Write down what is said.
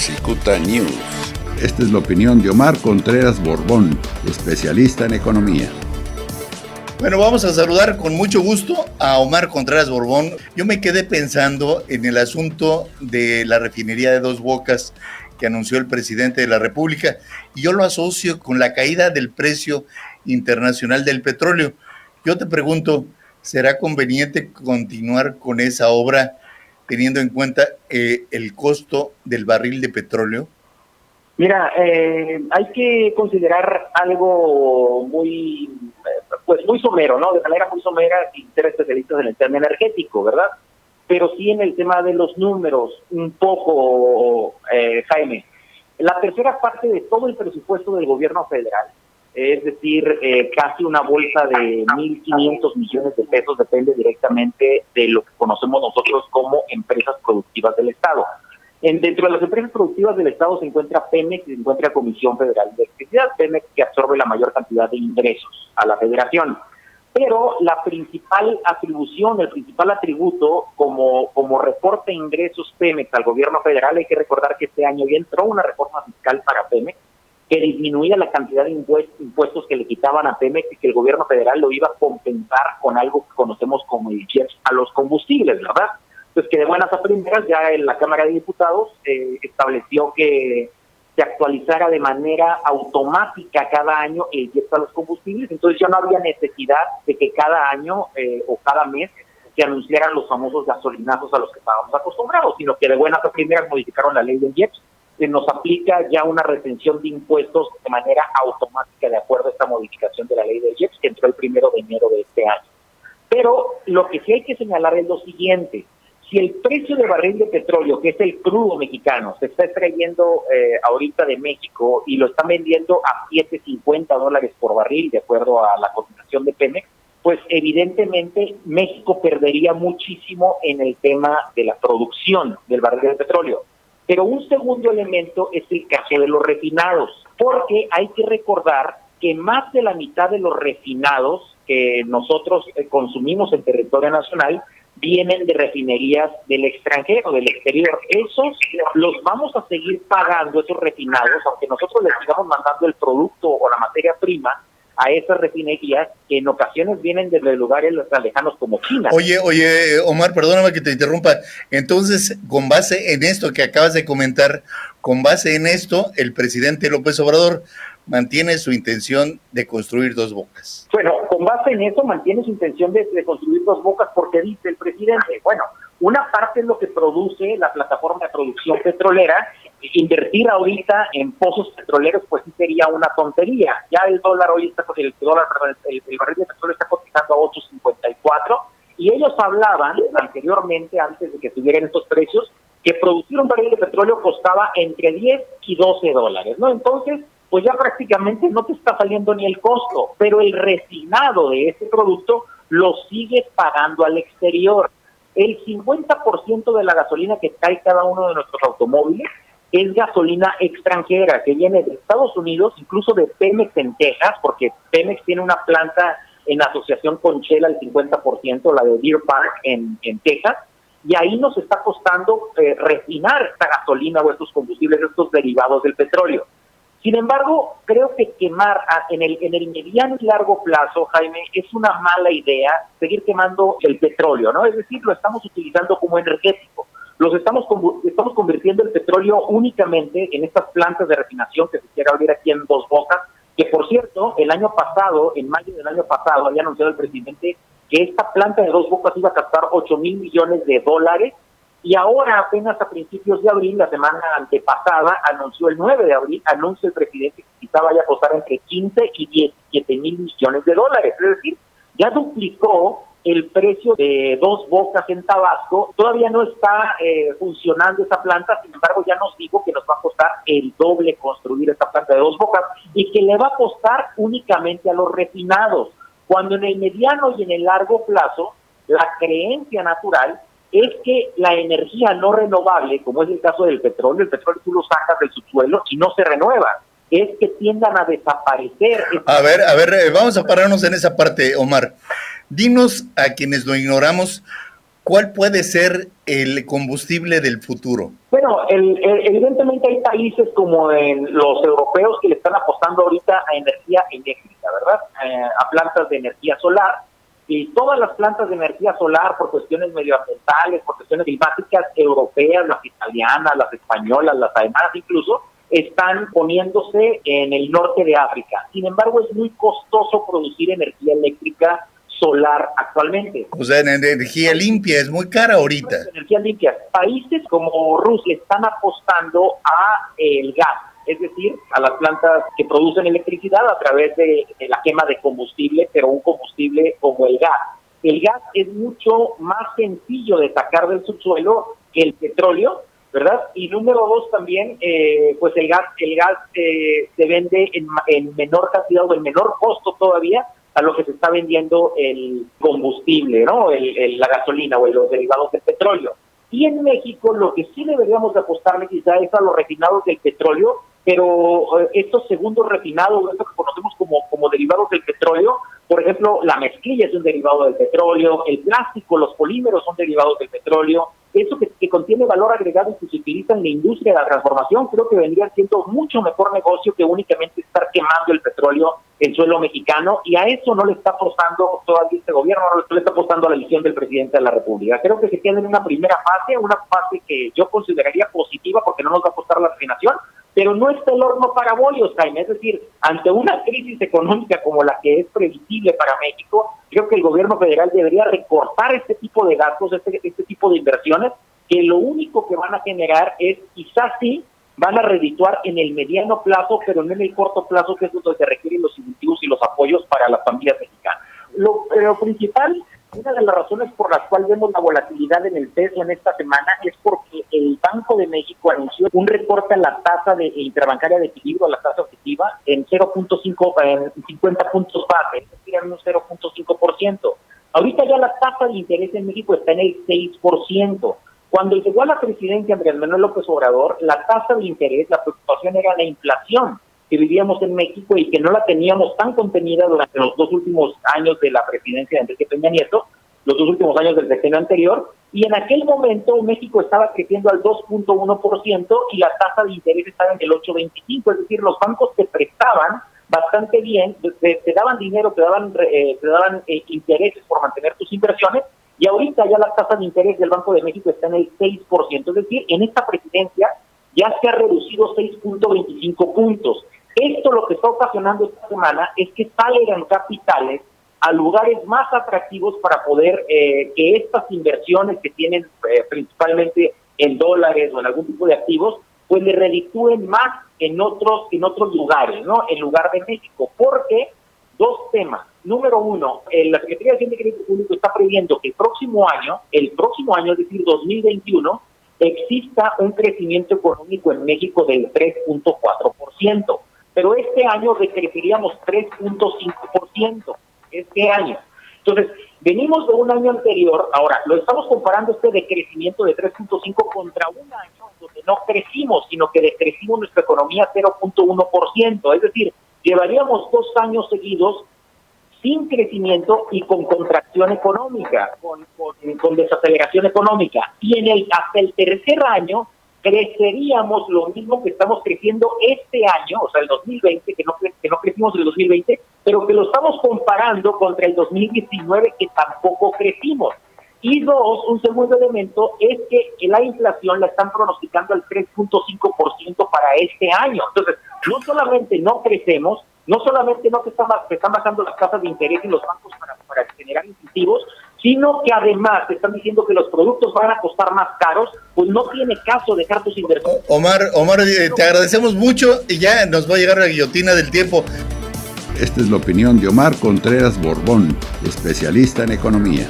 Cicuta News. Esta es la opinión de Omar Contreras Borbón, especialista en economía. Bueno, vamos a saludar con mucho gusto a Omar Contreras Borbón. Yo me quedé pensando en el asunto de la refinería de Dos Bocas que anunció el presidente de la República y yo lo asocio con la caída del precio internacional del petróleo. Yo te pregunto, ¿será conveniente continuar con esa obra teniendo en cuenta eh, el costo del barril de petróleo? Mira, eh, hay que considerar algo muy, pues muy somero, ¿no? De manera muy somera, sin ser especialistas en el tema energético, ¿verdad? Pero sí en el tema de los números, un poco, eh, Jaime. La tercera parte de todo el presupuesto del gobierno federal es decir, eh, casi una bolsa de 1.500 millones de pesos depende directamente de lo que conocemos nosotros como empresas productivas del Estado. En, dentro de las empresas productivas del Estado se encuentra Pemex y se encuentra Comisión Federal de Electricidad, Pemex que absorbe la mayor cantidad de ingresos a la federación. Pero la principal atribución, el principal atributo como, como reporte de ingresos Pemex al gobierno federal, hay que recordar que este año ya entró una reforma fiscal para Pemex, que disminuía la cantidad de impuestos que le quitaban a Pemex y que el gobierno federal lo iba a compensar con algo que conocemos como el a los combustibles, ¿verdad? Pues que de buenas a primeras ya en la Cámara de Diputados eh, estableció que se actualizara de manera automática cada año el IEPS a los combustibles, entonces ya no había necesidad de que cada año eh, o cada mes se anunciaran los famosos gasolinazos a los que estábamos acostumbrados, sino que de buenas a primeras modificaron la ley del IEPS se nos aplica ya una retención de impuestos de manera automática de acuerdo a esta modificación de la ley del IEPS que entró el primero de enero de este año. Pero lo que sí hay que señalar es lo siguiente, si el precio de barril de petróleo, que es el crudo mexicano, se está extrayendo eh, ahorita de México y lo están vendiendo a 7.50 dólares por barril, de acuerdo a la cotización de Pemex, pues evidentemente México perdería muchísimo en el tema de la producción del barril de petróleo. Pero un segundo elemento es el caso de los refinados, porque hay que recordar que más de la mitad de los refinados que nosotros eh, consumimos en territorio nacional vienen de refinerías del extranjero, del exterior. Esos los vamos a seguir pagando, esos refinados, aunque nosotros les sigamos mandando el producto o la materia prima a esas refinerías que en ocasiones vienen desde lugares tan lejanos como China. Oye, oye, Omar, perdóname que te interrumpa. Entonces, con base en esto que acabas de comentar, con base en esto, el presidente López Obrador mantiene su intención de construir dos bocas. Bueno, con base en eso mantiene su intención de, de construir dos bocas porque dice el presidente, bueno, una parte es lo que produce la plataforma de producción petrolera invertir ahorita en pozos petroleros pues sí sería una tontería. Ya el dólar hoy está, el dólar, barril de petróleo está cotizando a 8.54 y ellos hablaban anteriormente, antes de que tuvieran estos precios, que producir un barril de petróleo costaba entre 10 y 12 dólares, ¿no? Entonces, pues ya prácticamente no te está saliendo ni el costo, pero el refinado de ese producto lo sigues pagando al exterior. El 50% de la gasolina que cae cada uno de nuestros automóviles es gasolina extranjera que viene de Estados Unidos, incluso de Pemex en Texas, porque Pemex tiene una planta en asociación con Shell al 50%, la de Deer Park en, en Texas, y ahí nos está costando eh, refinar esta gasolina o estos combustibles, estos derivados del petróleo. Sin embargo, creo que quemar en el, en el mediano y largo plazo, Jaime, es una mala idea seguir quemando el petróleo, ¿no? Es decir, lo estamos utilizando como energético los estamos, estamos convirtiendo el petróleo únicamente en estas plantas de refinación que se quiere abrir aquí en Dos Bocas, que por cierto, el año pasado, en mayo del año pasado, había anunciado el presidente que esta planta de Dos Bocas iba a gastar 8 mil millones de dólares y ahora apenas a principios de abril, la semana antepasada, anunció el 9 de abril, anuncia el presidente que quizá vaya a costar entre 15 y 17 mil millones de dólares, es decir, ya duplicó el precio de dos bocas en Tabasco. Todavía no está eh, funcionando esa planta, sin embargo ya nos dijo que nos va a costar el doble construir esta planta de dos bocas y que le va a costar únicamente a los refinados, cuando en el mediano y en el largo plazo la creencia natural es que la energía no renovable, como es el caso del petróleo, el petróleo tú lo sacas del subsuelo y no se renueva es que tiendan a desaparecer. A ver, a ver, eh, vamos a pararnos en esa parte, Omar. Dinos a quienes lo ignoramos, ¿cuál puede ser el combustible del futuro? Bueno, evidentemente hay países como en los europeos que le están apostando ahorita a energía eléctrica, ¿verdad? Eh, a plantas de energía solar. Y todas las plantas de energía solar, por cuestiones medioambientales, por cuestiones climáticas europeas, las italianas, las españolas, las alemanas incluso, están poniéndose en el norte de África. Sin embargo, es muy costoso producir energía eléctrica solar actualmente. O sea, energía limpia es muy cara ahorita. Energía limpia. Países como Rusia están apostando a el gas, es decir, a las plantas que producen electricidad a través de, la quema de combustible, pero un combustible como el gas. El gas es mucho más sencillo de sacar del subsuelo que el petróleo, ¿verdad? Y número dos también, eh, pues el gas, el gas eh, se vende en, en menor cantidad o en menor costo todavía a lo que se está vendiendo el combustible, ¿no? El, la gasolina o los derivados del petróleo. Y en México lo que sí deberíamos de apostarle quizá es a los refinados del petróleo, pero eh, estos segundos refinados, esto que conocemos como, como derivados del petróleo, por ejemplo, la mezclilla es un derivado del petróleo, el plástico, los polímeros son derivados del petróleo, eso que, que, contiene valor agregado y que se utiliza en la industria de la transformación, creo que vendría siendo mucho mejor negocio que únicamente estar quemando el petróleo en suelo mexicano, y a eso no le está apostando todavía este gobierno, no le está apostando a la elección del presidente de la República. Creo que se queda en una primera fase, una fase que yo consideraría positiva porque no nos va a costar la refinación, pero no está el horno para bollos, Jaime. Es decir, ante una crisis económica como la que es previsible para México, creo que el gobierno federal debería recortar este tipo de gastos, este, este tipo de inversiones, que lo único que van a generar es, quizás sí, van a redituar en el mediano plazo, pero no en el corto plazo, que es donde se requieren los incentivos y los apoyos para las familias mexicanas. Lo, lo principal una de las razones por las cuales vemos la volatilidad en el peso en esta semana es porque el Banco de México anunció un recorte a la tasa de interbancaria de equilibrio, a la tasa objetiva, en 0.5, en 50 puntos base, es decir, en un 0.5%. Ahorita ya la tasa de interés en México está en el 6%. Cuando llegó a la presidencia Andrés Manuel López Obrador, la tasa de interés, la preocupación era la inflación que vivíamos en México y que no la teníamos tan contenida durante los dos últimos años de la presidencia de Enrique Peña Nieto, los dos últimos años del sexenio anterior, y en aquel momento México estaba creciendo al 2.1% y la tasa de interés estaba en el 8.25, es decir, los bancos te prestaban bastante bien, te, daban dinero, te daban, eh, te daban eh, intereses por mantener tus inversiones, y ahorita ya la tasa de interés del Banco de México está en el 6%, es decir, en esta presidencia ya se ha reducido 6.25 puntos. Esto lo que está ocasionando esta semana es que salgan capitales a lugares más atractivos para poder eh, que estas inversiones que tienen eh, principalmente en dólares o en algún tipo de activos, pues le reditúen más en otros en otros lugares, ¿no? En lugar de México, porque dos temas. Número uno, eh, la Secretaría de Hacienda y Crédito Público está previendo que el próximo año, el próximo año, es decir, 2021, exista un crecimiento económico en México del 3.4% pero este año decreceríamos 3.5%, este año. Entonces, venimos de un año anterior, ahora lo estamos comparando este decrecimiento de 3.5 contra un año donde no crecimos, sino que decrecimos nuestra economía 0.1%, es decir, llevaríamos dos años seguidos sin crecimiento y con contracción económica, con, con, desaceleración económica. Y en el hasta el tercer año creceríamos lo mismo que estamos creciendo este año, o sea, el 2020, que no, que no crecimos en el 2020, pero que lo estamos comparando contra el 2019, que tampoco crecimos. Y dos, un segundo elemento es que la inflación la están pronosticando al 3.5% para este año. Entonces, no solamente no crecemos, no solamente no se están, bajando las tasas de interés en los bancos para, para generar incentivos, sino que además te están diciendo que los productos van a costar más caros, pues no tiene caso dejar tus inversiones. Omar, Omar, eh, te agradecemos mucho y ya nos va a llegar la guillotina del tiempo. Esta es la opinión de Omar Contreras Borbón, especialista en economía.